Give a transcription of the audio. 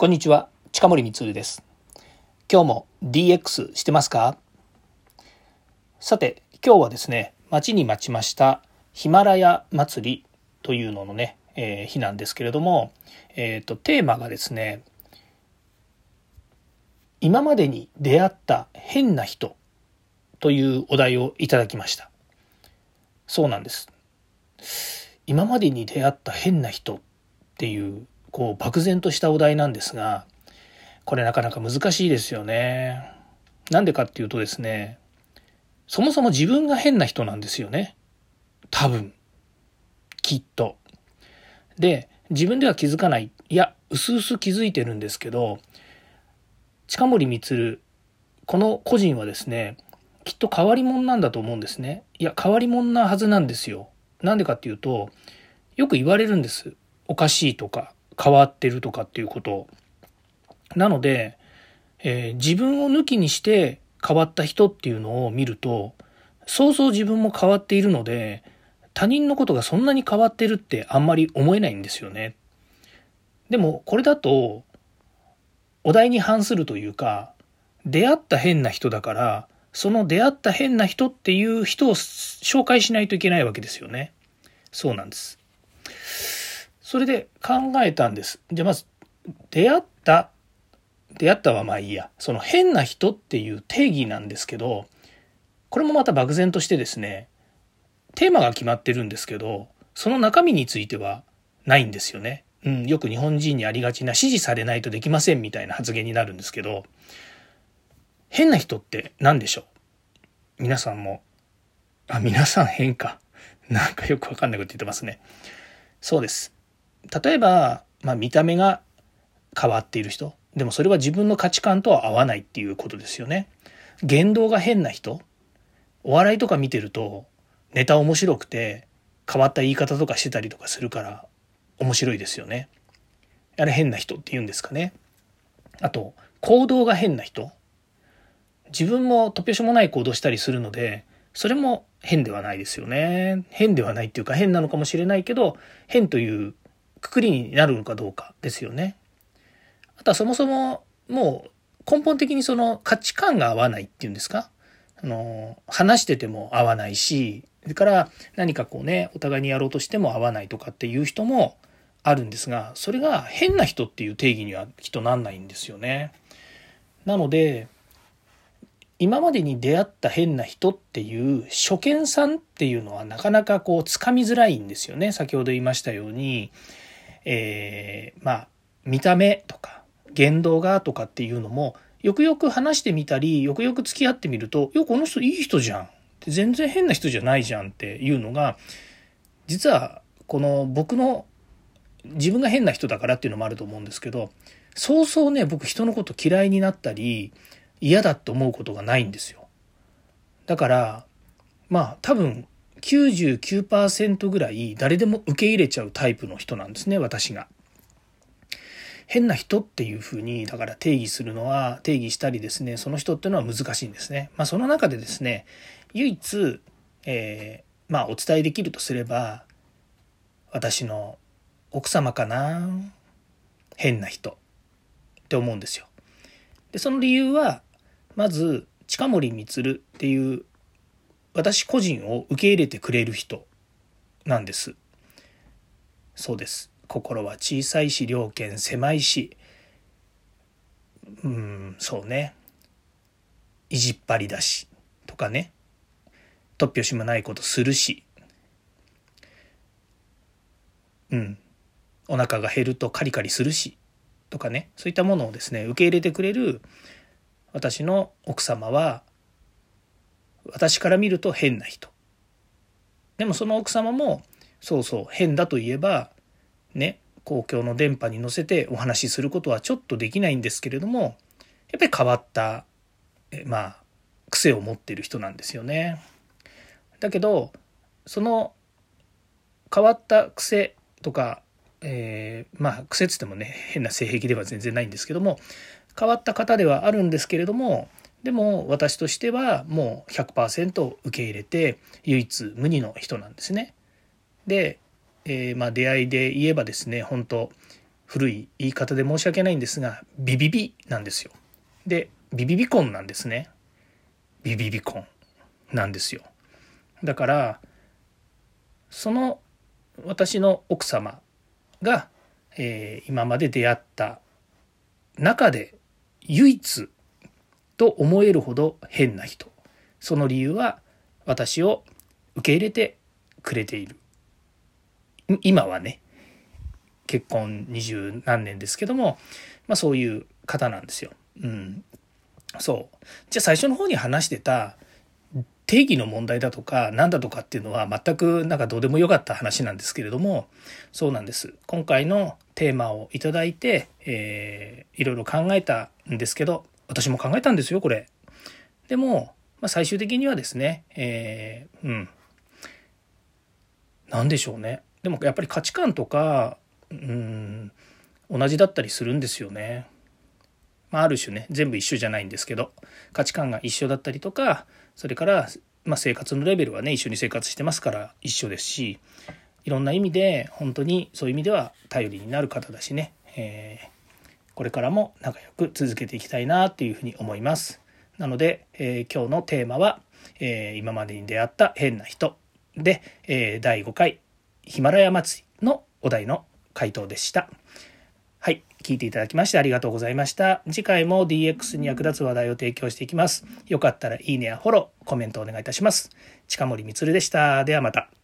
こんにちは、近森光です。今日も DX してますか？さて、今日はですね、待ちに待ちましたヒマラヤ祭りというののね、えー、日なんですけれども、えっ、ー、と、テーマがですね、今までに出会った変な人というお題をいただきました。そうなんです。今までに出会った変な人っていうこう漠然としたお題なんですがこれなかなか難しいですよね。なんでかっていうとですねそもそも自分が変な人なんですよね。多分。きっと。で自分では気づかないいやうすうす気づいてるんですけど近森光この個人はですねきっと変わり者なんだと思うんですね。いや変わり者なはずなんですよ。なんでかっていうとよく言われるんです。おかしいとか変わってるとかっていうことなので、えー、自分を抜きにして変わった人っていうのを見るとそうそう自分も変わっているので他人のことがそんなに変わってるってあんまり思えないんですよね。でもこれだとお題に反するというか出会った変な人だからその出会った変な人っていう人を紹介しないといけないわけですよね。そうなんです。それで考えたんです。じゃあまず、出会った、出会ったはまあいいや。その変な人っていう定義なんですけど、これもまた漠然としてですね、テーマが決まってるんですけど、その中身についてはないんですよね。うん、よく日本人にありがちな指示されないとできませんみたいな発言になるんですけど、変な人って何でしょう？皆さんも、あ、皆さん変か。なんかよくわかんないこと言ってますね。そうです。例えば、まあ、見た目が変わっている人でもそれは自分の価値観とは合わないっていうことですよね。言動が変な人お笑いとか見てるとネタ面白くて変わった言い方とかしてたりとかするから面白いですよね。あれ変な人って言うんですかね。あと行動が変な人自分も突拍子もない行動したりするのでそれも変ではないですよね。変ではないっていうか変なのかもしれないけど変というくくりになるかどうかですよね。あとはそもそももう根本的にその価値観が合わないっていうんですか？あの話してても合わないしそれから何かこうねお互いにやろうとしても合わないとかっていう人もあるんですがそれが変な人っていう定義にはきっとなんないんですよね。なので今までに出会った変な人っていう初見さんっていうのはなかなかこうつかみづらいんですよね先ほど言いましたようにえー、まあ、見た目とか言動がとかっていうのも、よくよく話してみたり、よくよく付き合ってみると、よ、この人いい人じゃん。全然変な人じゃないじゃんっていうのが、実は、この僕の自分が変な人だからっていうのもあると思うんですけど、そうそうね、僕人のこと嫌いになったり、嫌だって思うことがないんですよ。だから、まあ多分99%ぐらい誰でも受け入れちゃうタイプの人なんですね私が。変な人っていうふうにだから定義するのは定義したりですねその人っていうのは難しいんですね。まあ、その中でですね唯一、えー、まあお伝えできるとすれば私の奥様かな変な人って思うんですよ。でその理由はまず近森光っていう私個人を受け入れてくれる人なんです。そうです。心は小さいし、両権狭いし、うん、そうね。意地っ張りだし、とかね。突拍子もないことするし、うん。お腹が減るとカリカリするし、とかね。そういったものをですね、受け入れてくれる私の奥様は、私から見ると変な人でもその奥様もそうそう変だといえばね公共の電波に乗せてお話しすることはちょっとできないんですけれどもやっぱり変わったえまあ癖を持ってる人なんですよね。だけどその変わった癖とか、えー、まあ癖っつってもね変な性癖では全然ないんですけども変わった方ではあるんですけれどもでも私としてはもう100%受け入れて唯一無二の人なんですね。で、えー、まあ出会いで言えばですね本当古い言い方で申し訳ないんですがビビビなんですよ。でビビビコンなんですね。ビビビコンなんですよ。だからその私の奥様が、えー、今まで出会った中で唯一と思えるほど変な人。その理由は私を受け入れてくれている。今はね結婚二十何年ですけども、まあ、そういう方なんですよ。うん、そう。じゃあ最初の方に話してた定義の問題だとか何だとかっていうのは全くなんかどうでもよかった話なんですけれどもそうなんです。今回のテーマをいただいて、えー、いろいろ考えたんですけど私も考えたんですよこれ。でも、まあ、最終的にはですね、えー、うん何でしょうねでもやっぱり価値観とかうん同じだったりするんですよね。まあ、ある種ね全部一緒じゃないんですけど価値観が一緒だったりとかそれから、まあ、生活のレベルはね一緒に生活してますから一緒ですしいろんな意味で本当にそういう意味では頼りになる方だしね、えー、これからも仲良く続けていきたいなっていうふうに思います。なので、えー、今日のテーマは、えー、今までに出会った変な人で、えー、第5回ヒマラヤ祭りのお題の回答でした。はい。聞いていただきましてありがとうございました。次回も DX に役立つ話題を提供していきます。よかったらいいねやフォロー、コメントお願いいたします。近森光でした。ではまた。